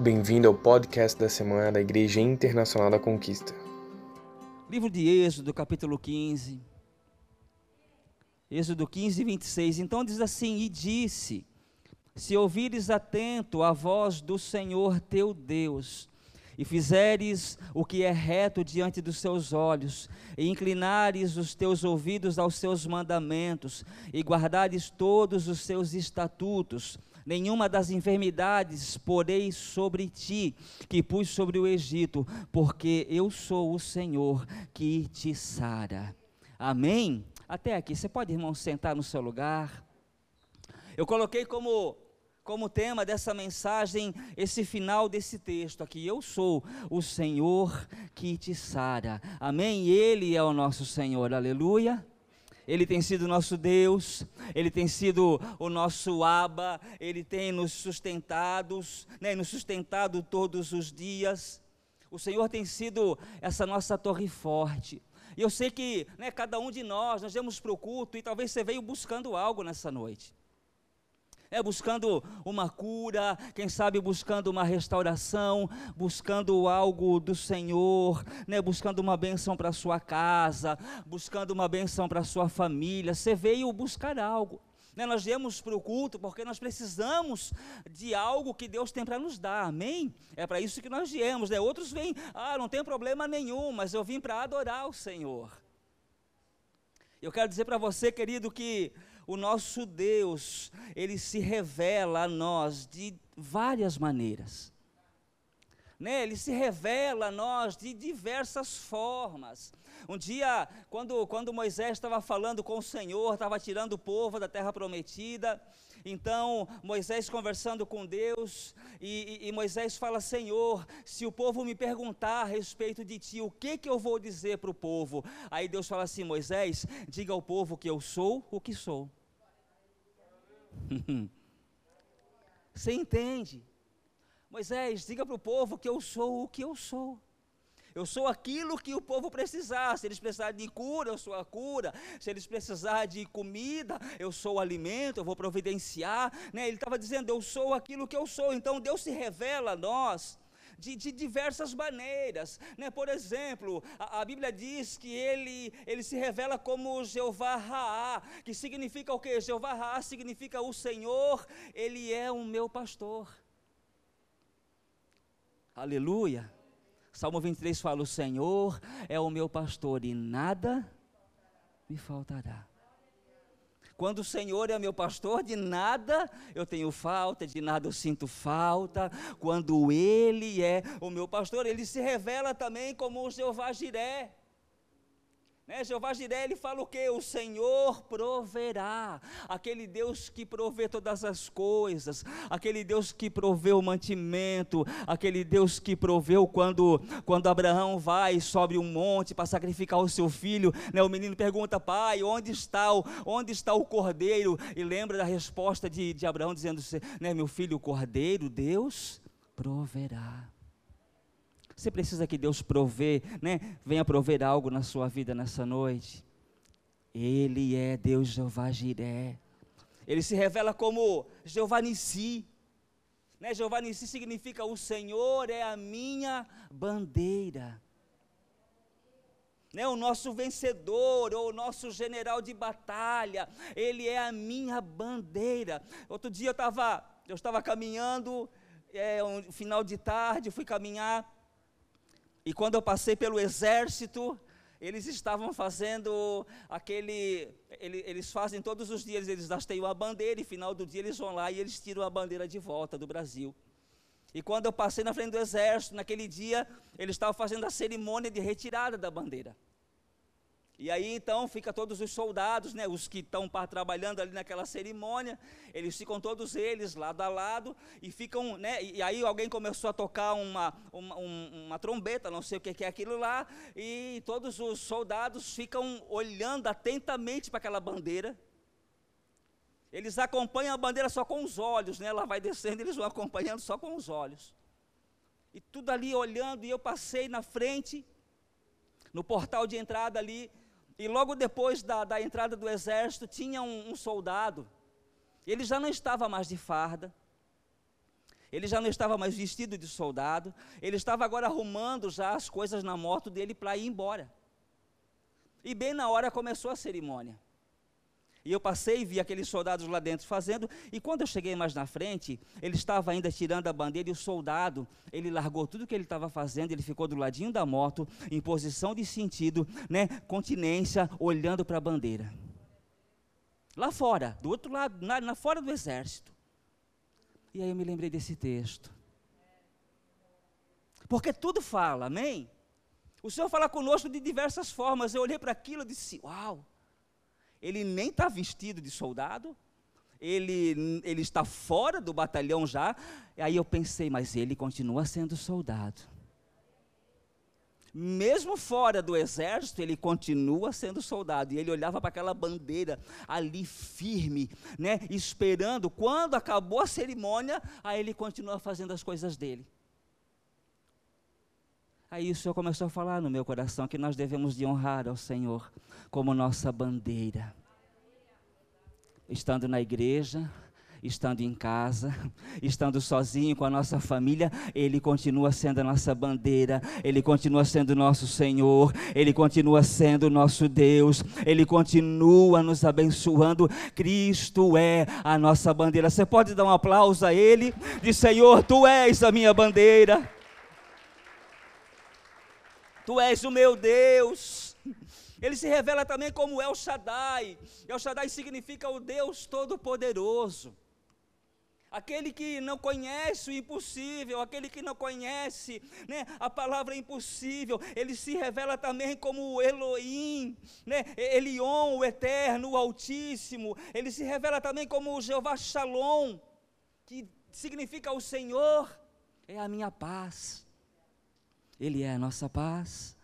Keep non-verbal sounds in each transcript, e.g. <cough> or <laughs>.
Bem-vindo ao podcast da semana da Igreja Internacional da Conquista. Livro de Êxodo, capítulo 15. Êxodo 15, 26. Então diz assim: E disse: Se ouvires atento a voz do Senhor teu Deus, e fizeres o que é reto diante dos seus olhos, e inclinares os teus ouvidos aos seus mandamentos, e guardares todos os seus estatutos, nenhuma das enfermidades porei sobre ti, que pus sobre o Egito, porque eu sou o Senhor que te sara. Amém? Até aqui. Você pode, irmão, sentar no seu lugar. Eu coloquei como como tema dessa mensagem esse final desse texto aqui. Eu sou o Senhor que te sara. Amém? Ele é o nosso Senhor. Aleluia. Ele tem sido nosso Deus, Ele tem sido o nosso Aba, Ele tem nos sustentados, né, nos sustentado todos os dias. O Senhor tem sido essa nossa torre forte. E eu sei que né, cada um de nós, nós viemos para o culto e talvez você veio buscando algo nessa noite é buscando uma cura, quem sabe buscando uma restauração, buscando algo do Senhor, né, buscando uma benção para sua casa, buscando uma benção para sua família. Você veio buscar algo. Né, nós viemos para o culto porque nós precisamos de algo que Deus tem para nos dar, amém? É para isso que nós viemos. Né? Outros vêm, ah, não tem problema nenhum, mas eu vim para adorar o Senhor. Eu quero dizer para você, querido, que o nosso Deus, ele se revela a nós de várias maneiras. Né? Ele se revela a nós de diversas formas. Um dia, quando, quando Moisés estava falando com o Senhor, estava tirando o povo da terra prometida, então Moisés conversando com Deus, e, e, e, Moisés fala: Senhor, se o povo me perguntar a respeito de ti, o que, que eu vou dizer para o povo? Aí Deus fala assim: Moisés, diga ao povo que eu sou o que sou. <laughs> Você entende? Moisés, diga para o povo que eu sou o que eu sou. Eu sou aquilo que o povo precisar. Se eles precisarem de cura, eu sou a cura. Se eles precisarem de comida, eu sou o alimento, eu vou providenciar. Né? Ele estava dizendo, eu sou aquilo que eu sou. Então Deus se revela a nós de, de diversas maneiras. Né? Por exemplo, a, a, Bíblia diz que ele, ele se revela como Jeová Raá, que significa o que? Jeová Raá significa o Senhor, ele é o meu pastor. Aleluia. Salmo 23 fala: O Senhor é o meu pastor e nada me faltará. Quando o Senhor é meu pastor, de nada eu tenho falta, de nada eu sinto falta. Quando Ele é o meu pastor, Ele se revela também como o Jeová Jiré. Né? Jeová Jiré, ele fala o que? O Senhor proverá. Aquele Deus que provê todas as coisas, aquele Deus que provê o mantimento, aquele Deus que proveu quando, quando Abraão vai sobre um monte para sacrificar o seu filho, né? o menino pergunta, pai, onde está o, onde está o cordeiro? E lembra da resposta de, de Abraão dizendo, né, meu filho, o cordeiro, Deus proverá. Você precisa que Deus provê, né? Venha prover algo na sua vida nessa noite. Ele é Deus Jeová Jiré. Ele se revela como Jeová Nissi. Né? Jeová Nissi significa o Senhor é a minha bandeira. Né, o nosso vencedor, ou o nosso general de batalha, ele é a minha bandeira. Outro dia eu estava eu estava caminhando, é, um final de tarde, fui caminhar, e quando eu passei pelo exército, eles estavam fazendo aquele. Eles fazem todos os dias, eles hasteiam a bandeira e final do dia eles vão lá e eles tiram a bandeira de volta do Brasil. E quando eu passei na frente do exército, naquele dia, eles estavam fazendo a cerimônia de retirada da bandeira. E aí então fica todos os soldados, né, os que estão trabalhando ali naquela cerimônia, eles ficam todos eles lado a lado e ficam, né, e aí alguém começou a tocar uma, uma, uma trombeta, não sei o que é aquilo lá, e todos os soldados ficam olhando atentamente para aquela bandeira. Eles acompanham a bandeira só com os olhos, né, ela vai descendo, eles vão acompanhando só com os olhos. E tudo ali olhando, e eu passei na frente, no portal de entrada ali, e logo depois da, da entrada do exército, tinha um, um soldado. Ele já não estava mais de farda. Ele já não estava mais vestido de soldado, ele estava agora arrumando já as coisas na moto dele para ir embora. E bem na hora começou a cerimônia. E eu passei e vi aqueles soldados lá dentro fazendo, e quando eu cheguei mais na frente, ele estava ainda tirando a bandeira, e o soldado, ele largou tudo que ele estava fazendo, ele ficou do ladinho da moto, em posição de sentido, né, continência, olhando para a bandeira. Lá fora, do outro lado, na, na fora do exército. E aí eu me lembrei desse texto. Porque tudo fala, amém? O Senhor fala conosco de diversas formas. Eu olhei para aquilo e disse: Uau! Ele nem está vestido de soldado, ele, ele está fora do batalhão já. Aí eu pensei, mas ele continua sendo soldado. Mesmo fora do exército, ele continua sendo soldado. E ele olhava para aquela bandeira ali firme, né, esperando. Quando acabou a cerimônia, aí ele continua fazendo as coisas dele. Aí o Senhor começou a falar no meu coração que nós devemos de honrar ao Senhor como nossa bandeira. Estando na igreja, estando em casa, estando sozinho com a nossa família, Ele continua sendo a nossa bandeira, Ele continua sendo nosso Senhor, Ele continua sendo nosso Deus, Ele continua nos abençoando. Cristo é a nossa bandeira. Você pode dar um aplauso a Ele, de Senhor, Tu és a minha bandeira. Tu és o meu Deus. Ele se revela também como El Shaddai. El Shaddai significa o Deus Todo-Poderoso. Aquele que não conhece o impossível, aquele que não conhece né, a palavra impossível, ele se revela também como Elohim, né, Elion, o Eterno, o Altíssimo. Ele se revela também como Jeová Shalom, que significa o Senhor é a minha paz. Ele é a nossa paz.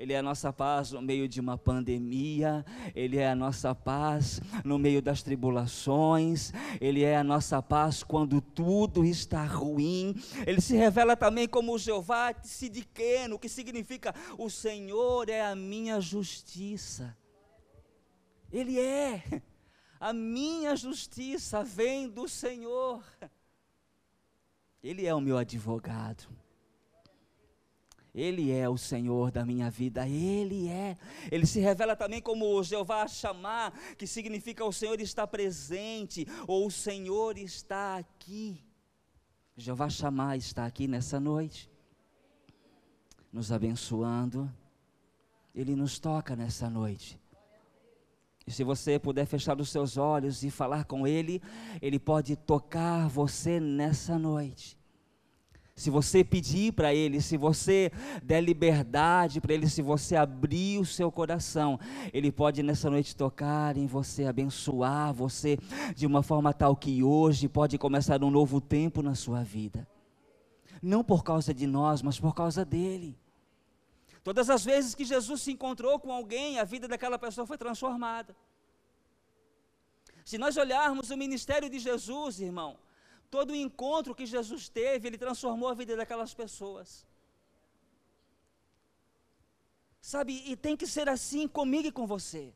Ele é a nossa paz no meio de uma pandemia, Ele é a nossa paz no meio das tribulações, Ele é a nossa paz quando tudo está ruim. Ele se revela também como Jeová Sidiqueno, que significa o Senhor é a minha justiça. Ele é, a minha justiça vem do Senhor. Ele é o meu advogado. Ele é o Senhor da minha vida, Ele é. Ele se revela também como Jeová chamar, que significa o Senhor está presente, ou o Senhor está aqui. Jeová chamar está aqui nessa noite, nos abençoando. Ele nos toca nessa noite. E se você puder fechar os seus olhos e falar com Ele, Ele pode tocar você nessa noite se você pedir para Ele, se você der liberdade para Ele, se você abrir o seu coração, Ele pode nessa noite tocar em você, abençoar você de uma forma tal que hoje pode começar um novo tempo na sua vida. Não por causa de nós, mas por causa dEle. Todas as vezes que Jesus se encontrou com alguém, a vida daquela pessoa foi transformada. Se nós olharmos o ministério de Jesus, irmão, Todo o encontro que Jesus teve, ele transformou a vida daquelas pessoas. Sabe, e tem que ser assim comigo e com você.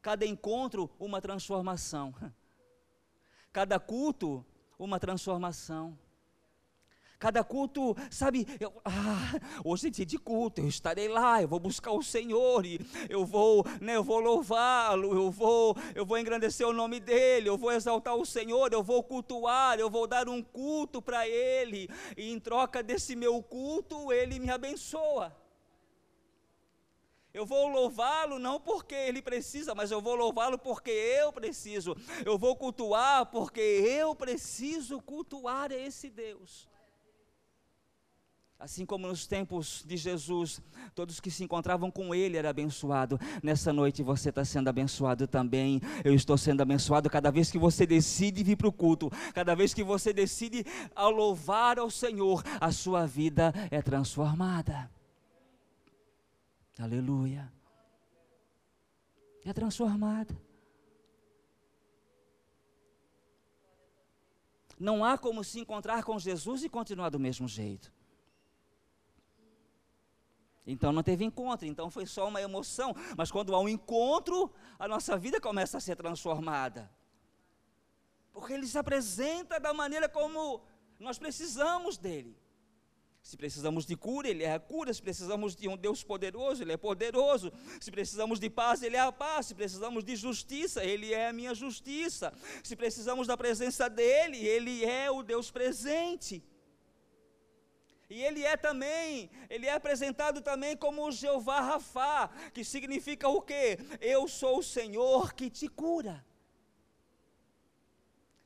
Cada encontro, uma transformação. <laughs> Cada culto, uma transformação. Cada culto, sabe, eu, ah, hoje é dia de culto, eu estarei lá, eu vou buscar o Senhor e eu vou, né, eu vou louvá-lo, eu vou, eu vou engrandecer o nome dele, eu vou exaltar o Senhor, eu vou cultuar, eu vou dar um culto para ele e em troca desse meu culto ele me abençoa. Eu vou louvá-lo não porque ele precisa, mas eu vou louvá-lo porque eu preciso. Eu vou cultuar porque eu preciso cultuar esse Deus. Assim como nos tempos de Jesus, todos que se encontravam com Ele eram abençoados. Nessa noite você está sendo abençoado também. Eu estou sendo abençoado cada vez que você decide vir para o culto, cada vez que você decide ao louvar ao Senhor, a sua vida é transformada. Aleluia. É transformada. Não há como se encontrar com Jesus e continuar do mesmo jeito. Então não teve encontro, então foi só uma emoção. Mas quando há um encontro, a nossa vida começa a ser transformada. Porque ele se apresenta da maneira como nós precisamos dele. Se precisamos de cura, Ele é a cura. Se precisamos de um Deus poderoso, Ele é poderoso. Se precisamos de paz, Ele é a paz. Se precisamos de justiça, Ele é a minha justiça. Se precisamos da presença dEle, Ele é o Deus presente. E ele é também, ele é apresentado também como Jeová Rafá, que significa o quê? Eu sou o Senhor que te cura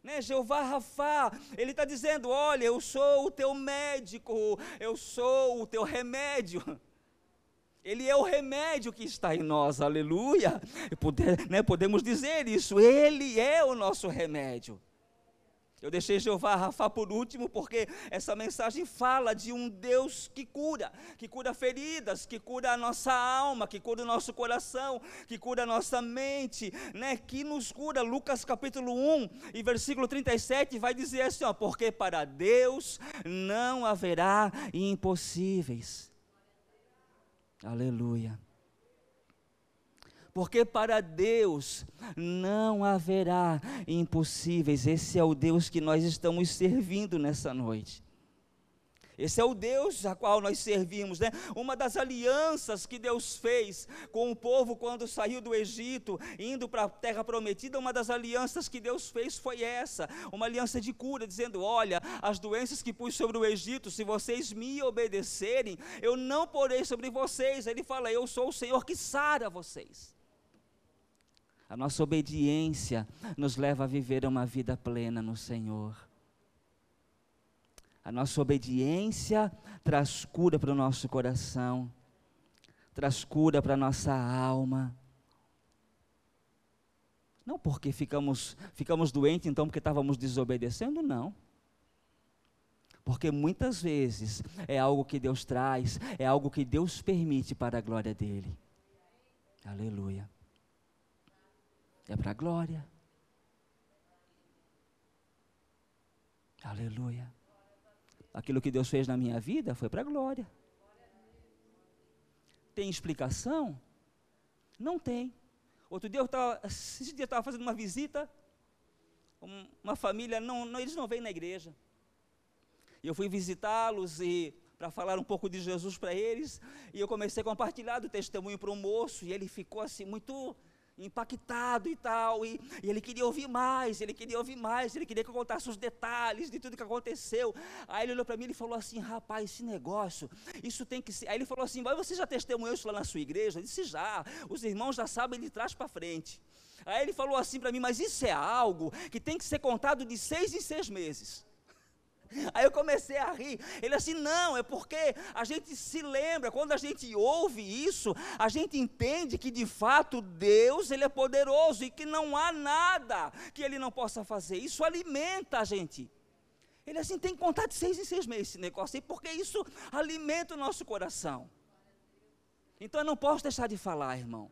né? Jeová Rafá, ele está dizendo: Olha, eu sou o teu médico, eu sou o teu remédio. <laughs> Ele é o remédio que está em nós, aleluia. Poder, né, podemos dizer isso, ele é o nosso remédio. Eu deixei Jeová Rafa por último, porque essa mensagem fala de um Deus que cura, que cura feridas, que cura a nossa alma, que cura o nosso coração, que cura a nossa mente, né? Que nos cura. Lucas capítulo 1 e versículo 37 vai dizer assim: ó, porque para Deus não haverá impossíveis. Aleluia porque para Deus não haverá impossíveis. Esse é o Deus que nós estamos servindo nessa noite. Esse é o Deus a qual nós servimos, né? Uma das alianças que Deus fez com o povo quando saiu do Egito, indo para a terra prometida, uma das alianças que Deus fez foi essa, uma aliança de cura, dizendo: "Olha, as doenças que pus sobre o Egito, se vocês me obedecerem, eu não porei sobre vocês". Ele fala: "Eu sou o Senhor que sara vocês". A nossa obediência nos leva a viver uma vida plena no Senhor. A nossa obediência traz cura para o nosso coração, traz cura para a nossa alma. Não porque ficamos, ficamos doentes, então, porque estávamos desobedecendo, não. Porque muitas vezes é algo que Deus traz, é algo que Deus permite para a glória dEle. Aleluia é para a glória. Aleluia. Aquilo que Deus fez na minha vida foi para a glória. Tem explicação? Não tem. Outro dia eu estava, fazendo uma visita, uma família, não, não, eles não vêm na igreja. Eu fui visitá-los e para falar um pouco de Jesus para eles, e eu comecei a compartilhar do testemunho para o moço, e ele ficou assim muito impactado e tal, e, e, ele queria ouvir mais, ele queria ouvir mais, ele queria que eu contasse os detalhes de tudo que aconteceu. Aí ele olhou para mim e falou assim: rapaz, esse negócio, isso tem que ser. Aí ele falou assim: mas você já testemunhou isso lá na sua igreja? Eu disse: já, os irmãos já sabem de trás para frente. Aí ele falou assim para mim: mas isso é algo que tem que ser contado de seis em seis meses. Aí eu comecei a rir. Ele assim, não, é porque a gente se lembra, quando a gente ouve isso, a gente entende que de fato Deus, ele é poderoso e que não há nada que ele não possa fazer. Isso alimenta a gente. Ele assim tem que contar de seis em seis meses esse negócio aí, porque isso alimenta o nosso coração. Então eu não posso deixar de falar, irmão.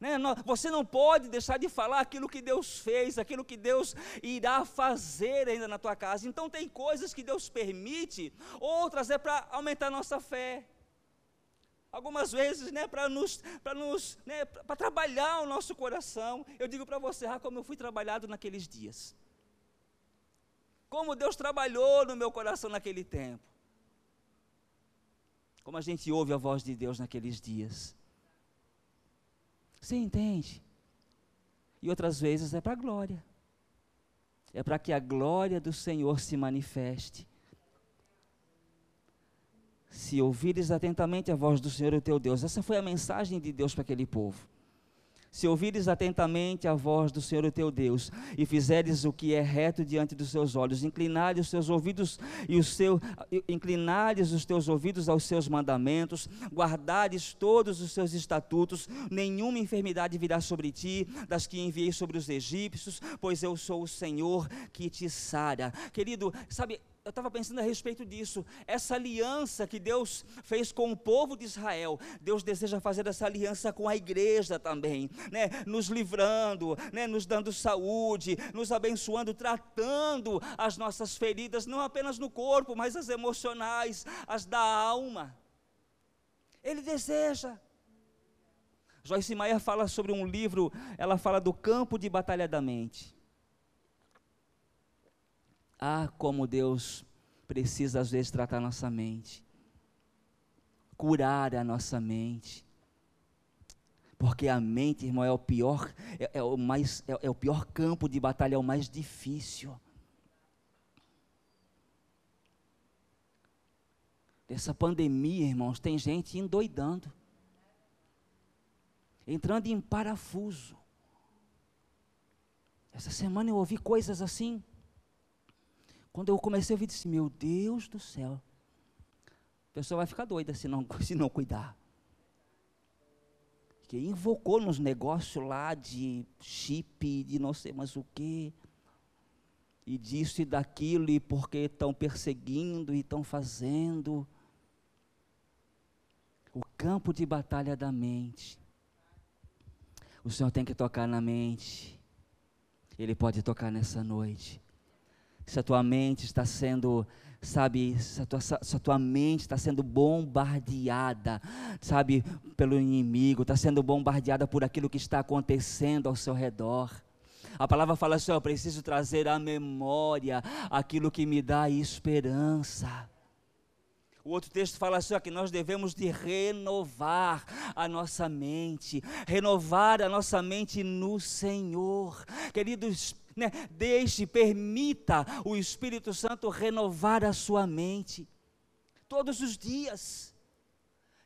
Né? Você não pode deixar de falar aquilo que Deus fez, aquilo que Deus irá fazer ainda na tua casa. Então tem coisas que Deus permite, outras é para aumentar nossa fé. Algumas vezes, né, para nos, para nos, né, para trabalhar o nosso coração. Eu digo para você, ah, como eu fui trabalhado naqueles dias. Como Deus trabalhou no meu coração naquele tempo. Como a gente ouve a voz de Deus naqueles dias. Você entende? E outras vezes é para a glória. É para que a glória do Senhor se manifeste. Se ouvires atentamente a voz do Senhor, o teu Deus. Essa foi a mensagem de Deus para aquele povo se ouvires atentamente a voz do Senhor teu Deus, e fizeres o que é reto diante dos seus olhos, inclinares os teus ouvidos e o seu, inclinares os teus ouvidos aos seus mandamentos, guardares todos os seus estatutos, nenhuma enfermidade virá sobre ti, das que enviei sobre os egípcios, pois eu sou o Senhor que te sara. Querido, sabe, eu estava pensando a respeito disso. Essa aliança que Deus fez com o povo de Israel, Deus deseja fazer essa aliança com a igreja também, né? Nos livrando, né? Nos dando saúde, nos abençoando, tratando as nossas feridas, não apenas no corpo, mas as emocionais, as da alma. Ele deseja. Joyce Meyer fala sobre um livro, ela fala do campo de batalha da mente. Ah, como Deus precisa às vezes tratar nossa mente, curar a nossa mente. Porque a mente, irmão, é o pior, é, é o mais, é, é o pior campo de batalha, é o mais difícil. Essa pandemia, irmãos, tem gente endoidando, entrando em parafuso. Essa semana eu ouvi coisas assim. Quando eu comecei a ouvir, disse: Meu Deus do céu, a pessoa vai ficar doida se não, <laughs> se não cuidar que invocou nos negócios lá de chip, de não sei mais o quê, e disso e daquilo, e porque estão perseguindo e estão fazendo. O campo de batalha da mente. O Senhor tem que tocar na mente. Ele pode tocar nessa noite. Se a tua mente está sendo sabe, se a tua, se a tua mente está sendo bombardeada, sabe, pelo inimigo, está sendo bombardeada por aquilo que está acontecendo ao seu redor. A palavra fala assim: eu preciso trazer à memória aquilo que me dá esperança. O outro texto fala assim, ó, que nós devemos de renovar a nossa mente, renovar a nossa mente no Senhor. Queridos, né? Deixe, permita o Espírito Santo renovar a sua mente todos os dias.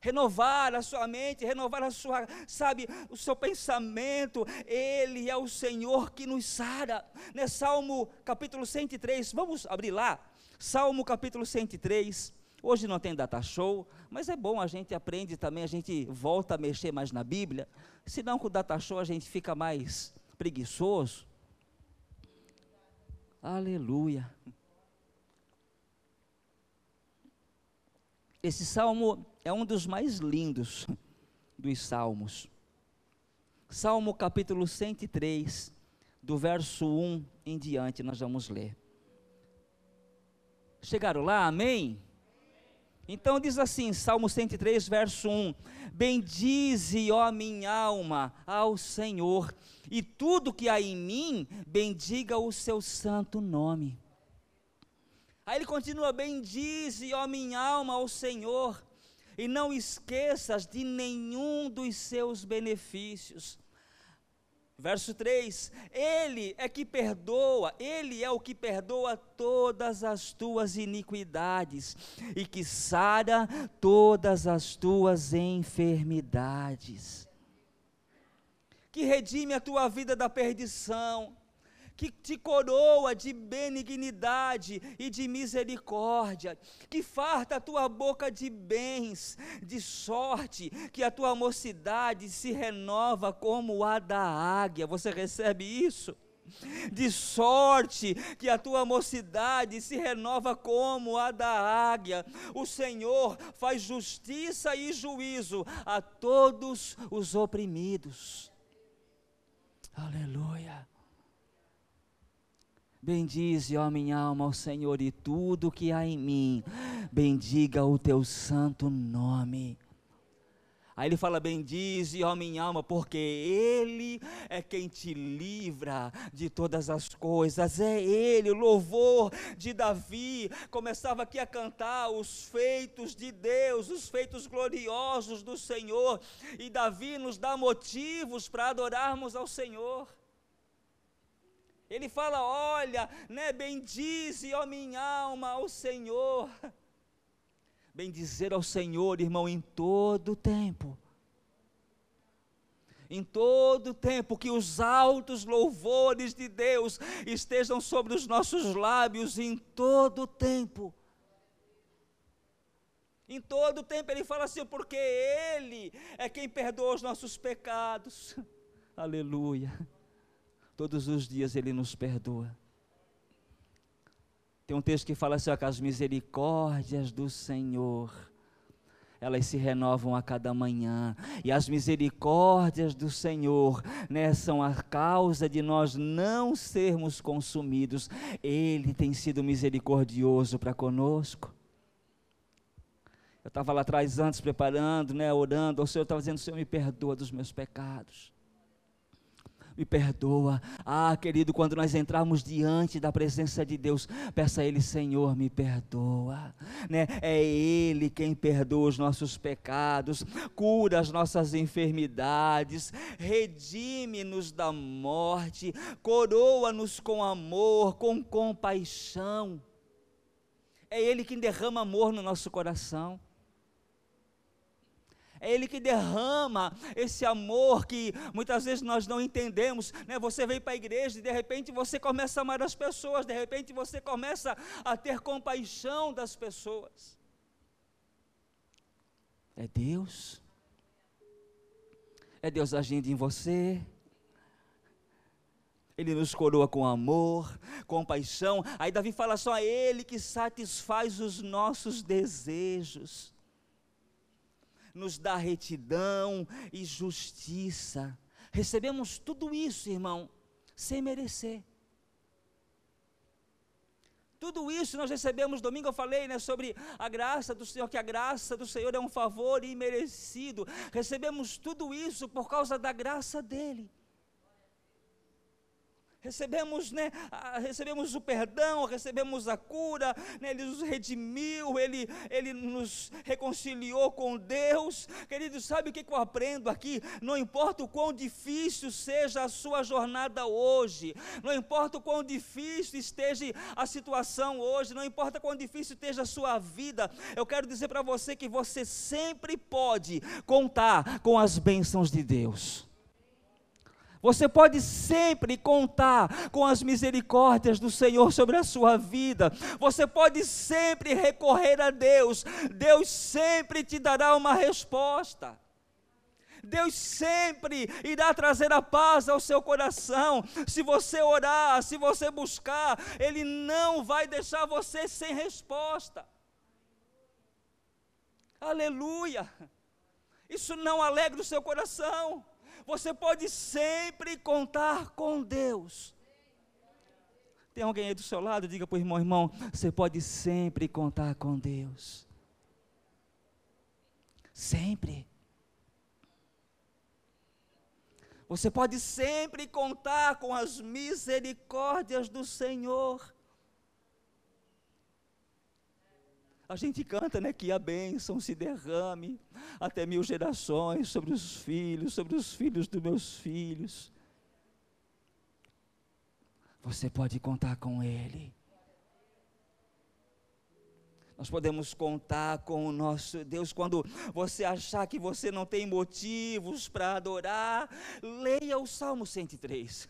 Renovar a sua mente, renovar a sua, sabe, o seu pensamento. Ele é o Senhor que nos sara. Né? Salmo capítulo 103, vamos abrir lá. Salmo capítulo 103. Hoje não tem data show, mas é bom, a gente aprende também, a gente volta a mexer mais na Bíblia. Senão com o data show a gente fica mais preguiçoso. Aleluia. Esse salmo é um dos mais lindos dos salmos. Salmo capítulo 103, do verso 1 em diante, nós vamos ler. Chegaram lá? Amém? Então diz assim, Salmo 103, verso 1: Bendize, ó minha alma, ao Senhor, e tudo que há em mim, bendiga o seu santo nome. Aí ele continua: Bendize, ó minha alma, ao Senhor, e não esqueças de nenhum dos seus benefícios. Verso 3: Ele é que perdoa, Ele é o que perdoa todas as tuas iniquidades e que sara todas as tuas enfermidades. Que redime a tua vida da perdição, que te coroa de benignidade e de misericórdia, que farta a tua boca de bens, de sorte, que a tua mocidade se renova como a da águia. Você recebe isso? de sorte que a tua mocidade se renova como a da águia. O Senhor faz justiça e juízo a todos os oprimidos. Aleluia. Bendize, ó minha alma, ao Senhor e tudo que há em mim. Bendiga o teu santo nome. Aí ele fala: Bendize, ó minha alma, porque Ele é quem te livra de todas as coisas. É Ele, o louvor de Davi. Começava aqui a cantar os feitos de Deus, os feitos gloriosos do Senhor. E Davi nos dá motivos para adorarmos ao Senhor. Ele fala: Olha, né, bendize, ó minha alma, ao Senhor. <laughs> Bendizer ao Senhor, irmão, em todo tempo. Em todo tempo, que os altos louvores de Deus estejam sobre os nossos lábios, em todo tempo. Em todo tempo ele fala assim, porque Ele é quem perdoa os nossos pecados. <laughs> Aleluia. Todos os dias Ele nos perdoa. Tem um texto que fala assim: ó, que as misericórdias do Senhor, elas se renovam a cada manhã, e as misericórdias do Senhor, né, são a causa de nós não sermos consumidos. Ele tem sido misericordioso para conosco. Eu estava lá atrás antes preparando, né, orando, o Senhor estava dizendo: Senhor, me perdoa dos meus pecados. Me perdoa. Ah, querido, quando nós entrarmos diante da presença de Deus, peça a Ele, Senhor, me perdoa. Né? É Ele quem perdoa os nossos pecados, cura as nossas enfermidades, redime-nos da morte, coroa-nos com amor, com compaixão. É Ele quem derrama amor no nosso coração é Ele que derrama esse amor que muitas vezes nós não entendemos. Né? Você vem para a igreja e de repente você começa a amar as pessoas, de repente você começa a ter compaixão das pessoas. É Deus. É Deus agindo em você. Ele nos coroa com amor, compaixão. Aí Davi fala só Ele que satisfaz os nossos desejos nos dá retidão e justiça. Recebemos tudo isso, irmão, sem merecer. Tudo isso nós recebemos, domingo eu falei né, sobre a graça do Senhor, que a graça do Senhor é um favor imerecido. Recebemos tudo isso por causa da graça dEle recebemos, né, recebemos o perdão, recebemos a cura, né, Ele nos redimiu, Ele, Ele nos reconciliou com Deus. Querido, sabe o que, que eu aprendo aqui? Não importa o quão difícil seja a sua jornada hoje, não importa o quão difícil esteja a situação hoje, não importa quão difícil esteja a sua vida, eu quero dizer para você que você sempre pode contar com as bênçãos de Deus. Você pode sempre contar com as misericórdias do Senhor sobre a sua vida. Você pode sempre recorrer a Deus. Deus sempre te dará uma resposta. Deus sempre irá trazer a paz ao seu coração. Se você orar, se você buscar, Ele não vai deixar você sem resposta. Aleluia! Isso não alegra o seu coração. Você pode sempre contar com Deus. Tem alguém aí do seu lado? Diga para o irmão, irmão, você pode sempre contar com Deus. Sempre. Você pode sempre contar com as misericórdias do Senhor. A gente canta, né, que a bênção se derrame até mil gerações sobre os filhos, sobre os filhos dos meus filhos. Você pode contar com Ele. Nós podemos contar com o nosso Deus quando você achar que você não tem motivos para adorar, leia o Salmo 103.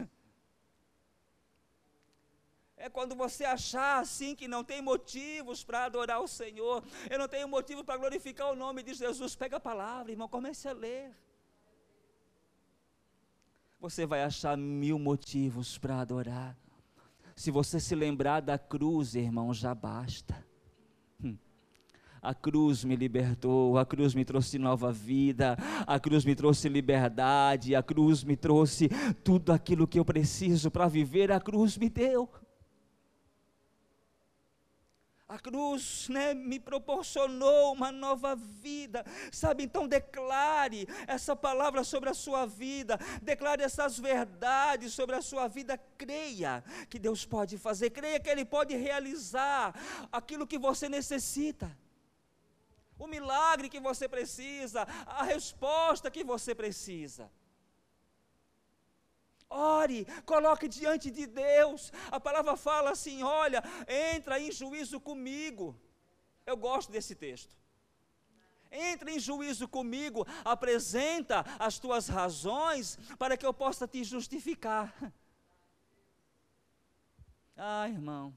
É quando você achar assim que não tem motivos para adorar o Senhor, eu não tenho motivo para glorificar o nome de Jesus. Pega a palavra, irmão, comece a ler. Você vai achar mil motivos para adorar. Se você se lembrar da cruz, irmão, já basta. Hum. A cruz me libertou, a cruz me trouxe nova vida, a cruz me trouxe liberdade, a cruz me trouxe tudo aquilo que eu preciso para viver, a cruz me deu. A cruz né, me proporcionou uma nova vida, sabe? Então declare essa palavra sobre a sua vida, declare essas verdades sobre a sua vida. Creia que Deus pode fazer, creia que Ele pode realizar aquilo que você necessita, o milagre que você precisa, a resposta que você precisa. Ore, coloque diante de Deus. A palavra fala assim: olha, entra em juízo comigo. Eu gosto desse texto. Entra em juízo comigo, apresenta as tuas razões para que eu possa te justificar. <laughs> Ah, irmão.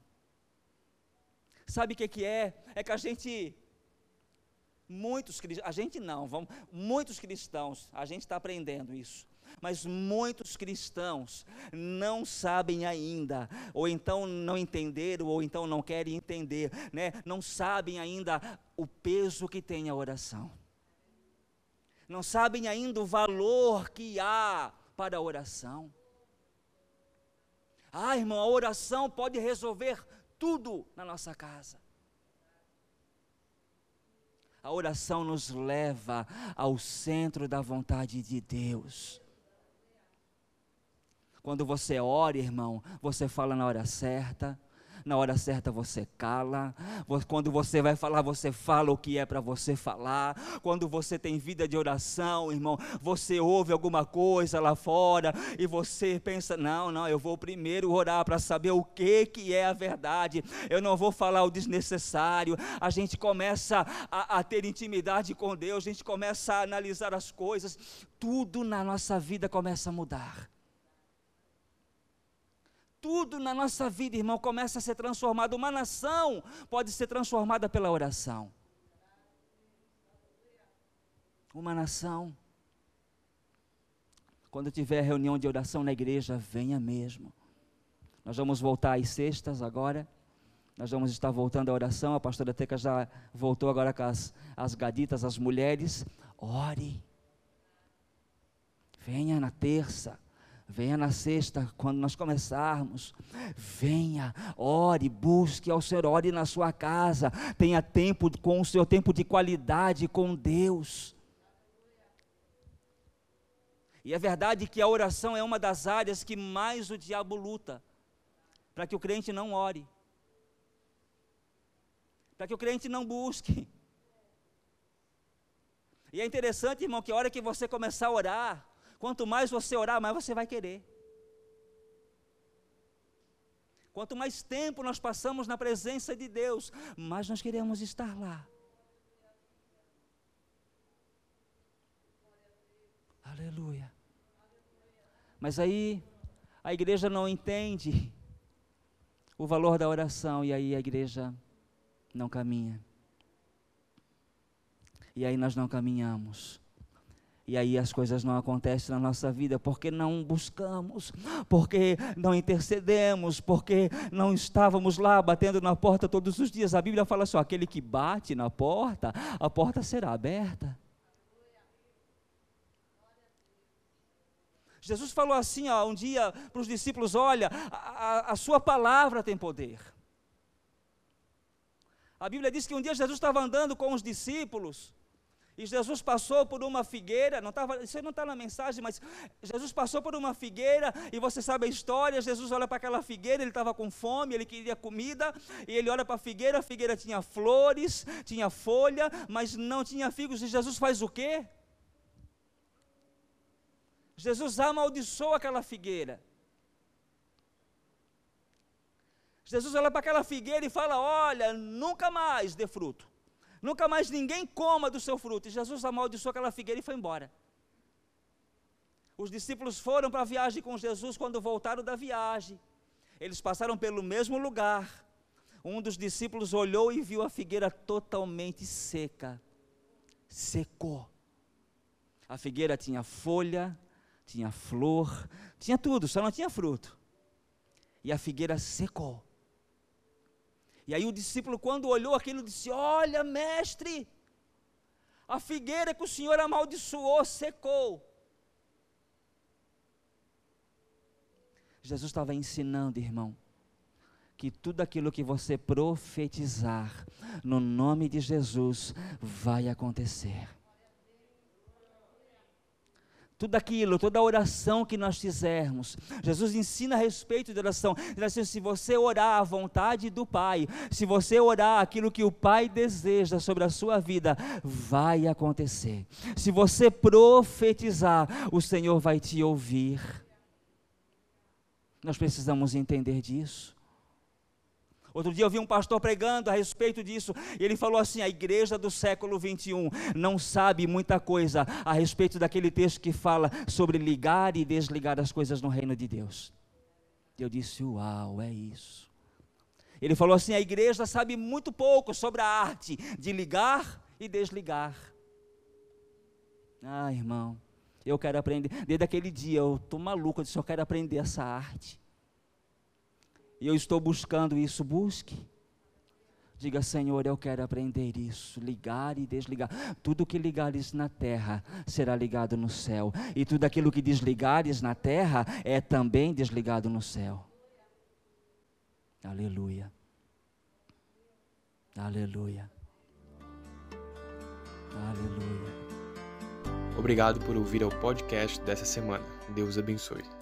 Sabe o que, que é? É que a gente muitos a gente não, vamos, muitos cristãos, a gente está aprendendo isso mas muitos cristãos não sabem ainda, ou então não entenderam, ou então não querem entender, né? não sabem ainda o peso que tem a oração, não sabem ainda o valor que há para a oração. Ah, irmão, a oração pode resolver tudo na nossa casa. A oração nos leva ao centro da vontade de Deus. Quando você ora, irmão, você fala na hora certa na hora certa você cala. Quando você vai falar, você fala o que é para você falar. Quando você tem vida de oração, irmão, você ouve alguma coisa lá fora e você pensa: não, não, eu vou primeiro orar para saber o que, que é a verdade. Eu não vou falar o desnecessário. A gente começa a, a ter intimidade com Deus, a gente começa a analisar as coisas. Tudo na nossa vida começa a mudar tudo na nossa vida, irmão, começa a ser transformado. Uma nação pode ser transformada pela oração. Uma nação. Quando tiver reunião de oração na igreja, venha mesmo. Nós vamos voltar às sextas agora. Nós vamos estar voltando à oração. A pastora Teca já voltou agora com as, as gaditas, as mulheres. Ore. Venha na terça. Venha na sexta, quando nós começarmos. Venha, ore, busque ao Senhor, ore na sua casa. Tenha tempo com o seu tempo de qualidade com Deus. E é verdade que a oração é uma das áreas que mais o diabo luta para que o crente não ore, para que o crente não busque. E é interessante, irmão, que a hora que você começar a orar, Quanto mais você orar, mais você vai querer. Quanto mais tempo nós passamos na presença de Deus, mais nós queremos estar lá. Aleluia. Mas aí a igreja não entende o valor da oração e aí a igreja não caminha. E aí nós não caminhamos. E aí as coisas não acontecem na nossa vida porque não buscamos, porque não intercedemos, porque não estávamos lá batendo na porta todos os dias. A Bíblia fala só: aquele que bate na porta, a porta será aberta. Jesus falou assim ó, um dia para os discípulos: Olha, a, a, a sua palavra tem poder. A Bíblia diz que um dia Jesus estava andando com os discípulos e Jesus passou por uma figueira, não tava, isso não está na mensagem, mas Jesus passou por uma figueira, e você sabe a história, Jesus olha para aquela figueira, ele estava com fome, ele queria comida, e ele olha para a figueira, a figueira tinha flores, tinha folha, mas não tinha figos, e Jesus faz o quê? Jesus amaldiçoa aquela figueira. Jesus olha para aquela figueira e fala: Olha, nunca mais dê fruto. Nunca mais ninguém coma do seu fruto. E Jesus amaldiçoou aquela figueira e foi embora. Os discípulos foram para a viagem com Jesus quando voltaram da viagem. Eles passaram pelo mesmo lugar. Um dos discípulos olhou e viu a figueira totalmente seca. Secou. A figueira tinha folha, tinha flor, tinha tudo, só não tinha fruto. E a figueira secou. E aí o discípulo, quando olhou aquilo, disse: Olha, mestre, a figueira que o Senhor amaldiçoou secou. Jesus estava ensinando, irmão, que tudo aquilo que você profetizar no nome de Jesus vai acontecer tudo aquilo, toda oração que nós fizermos. Jesus ensina a respeito de oração. Ele assim, se você orar à vontade do Pai, se você orar aquilo que o Pai deseja sobre a sua vida, vai acontecer. Se você profetizar, o Senhor vai te ouvir. Nós precisamos entender disso. Outro dia eu vi um pastor pregando a respeito disso, e ele falou assim: a igreja do século 21 não sabe muita coisa a respeito daquele texto que fala sobre ligar e desligar as coisas no reino de Deus. Eu disse: Uau, é isso. Ele falou assim: a igreja sabe muito pouco sobre a arte de ligar e desligar. Ah, irmão, eu quero aprender. Desde aquele dia eu estou maluco, eu disse: eu quero aprender essa arte. E eu estou buscando isso, busque. Diga, Senhor, eu quero aprender isso, ligar e desligar. Tudo que ligares na terra será ligado no céu, e tudo aquilo que desligares na terra é também desligado no céu. Aleluia. Aleluia. Aleluia. Obrigado por ouvir o podcast dessa semana. Deus abençoe.